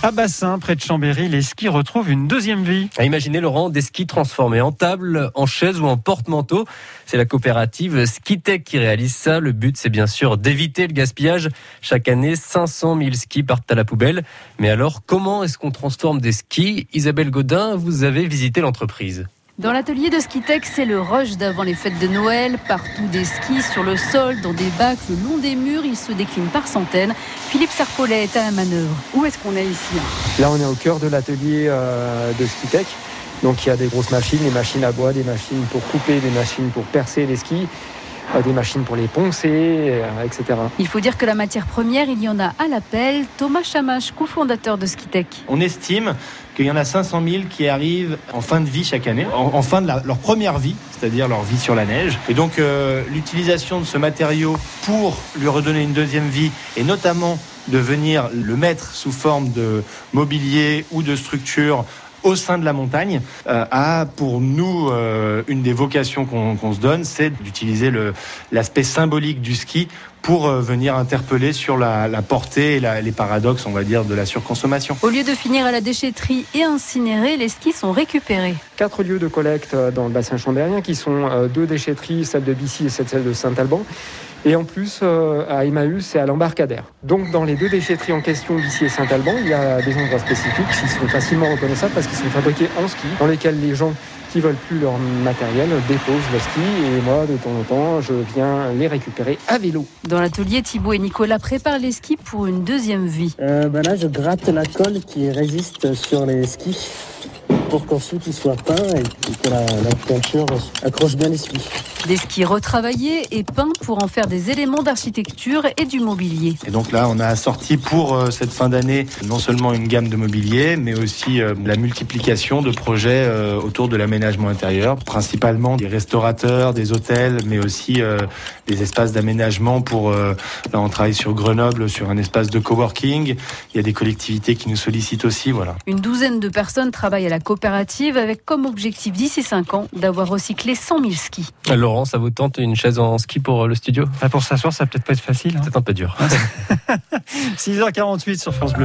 À Bassin, près de Chambéry, les skis retrouvent une deuxième vie. Imaginez Laurent des skis transformés en table, en chaise ou en porte-manteau. C'est la coopérative Skitech qui réalise ça. Le but, c'est bien sûr d'éviter le gaspillage. Chaque année, 500 000 skis partent à la poubelle. Mais alors, comment est-ce qu'on transforme des skis? Isabelle Godin, vous avez visité l'entreprise. Dans l'atelier de Skitech, c'est le rush d'avant les fêtes de Noël. Partout des skis sur le sol, dans des bacs, le long des murs, ils se déclinent par centaines. Philippe Sarpolet est à la manœuvre. Où est-ce qu'on est ici Là, on est au cœur de l'atelier euh, de Skitech. Donc, il y a des grosses machines, des machines à bois, des machines pour couper, des machines pour percer les skis des machines pour les poncer, euh, etc. Il faut dire que la matière première, il y en a à l'appel. Thomas Chamache, cofondateur de Skitech. On estime qu'il y en a 500 000 qui arrivent en fin de vie chaque année, en, fin de leur première vie, c'est-à-dire leur vie sur la neige. Et donc euh, l'utilisation de ce matériau pour lui redonner une deuxième vie, et notamment de venir le mettre sous forme de mobilier ou de structure au sein de la montagne euh, a pour nous euh, une des vocations qu'on se donne, c'est d'utiliser l'aspect symbolique du ski pour euh, venir interpeller sur la, portée et les paradoxes, on va dire, de la surconsommation. Au lieu de finir à la déchetterie et incinérer, les skis sont récupérés. Quatre lieux de collecte dans le bassin chambérien qui sont deux déchetteries, celle de Bissy et celle de Saint-Alban. Et en plus, euh, à Emmaüs et à l'embarcadère. Donc, dans les deux déchetteries en question, d'ici et Saint-Alban, il y a des endroits spécifiques qui sont facilement reconnaissables parce qu'ils sont fabriqués en ski, dans lesquels les gens qui veulent plus leur matériel déposent le ski et moi de temps en temps je viens les récupérer à vélo. Dans l'atelier Thibaut et Nicolas préparent les skis pour une deuxième vie. Euh, ben là je gratte la colle qui résiste sur les skis pour qu'ensuite il soit peint et que la, la peinture accroche bien les skis. Des skis retravaillés et peints pour en faire des éléments d'architecture et du mobilier. Et donc là, on a sorti pour euh, cette fin d'année non seulement une gamme de mobilier, mais aussi euh, la multiplication de projets euh, autour de l'aménagement intérieur, principalement des restaurateurs, des hôtels, mais aussi des espaces d'aménagement pour... Là, on travaille sur Grenoble, sur un espace de coworking. Il y a des collectivités qui nous sollicitent aussi, voilà. Une douzaine de personnes travaillent à la coopérative avec comme objectif d'ici 5 ans d'avoir recyclé 100 000 skis. Laurent, ça vous tente une chaise en ski pour le studio? Ah, Pour s'asseoir, ça va peut-être pas être facile. Hein. C'est un peu dur. 6h48 sur France Bleu.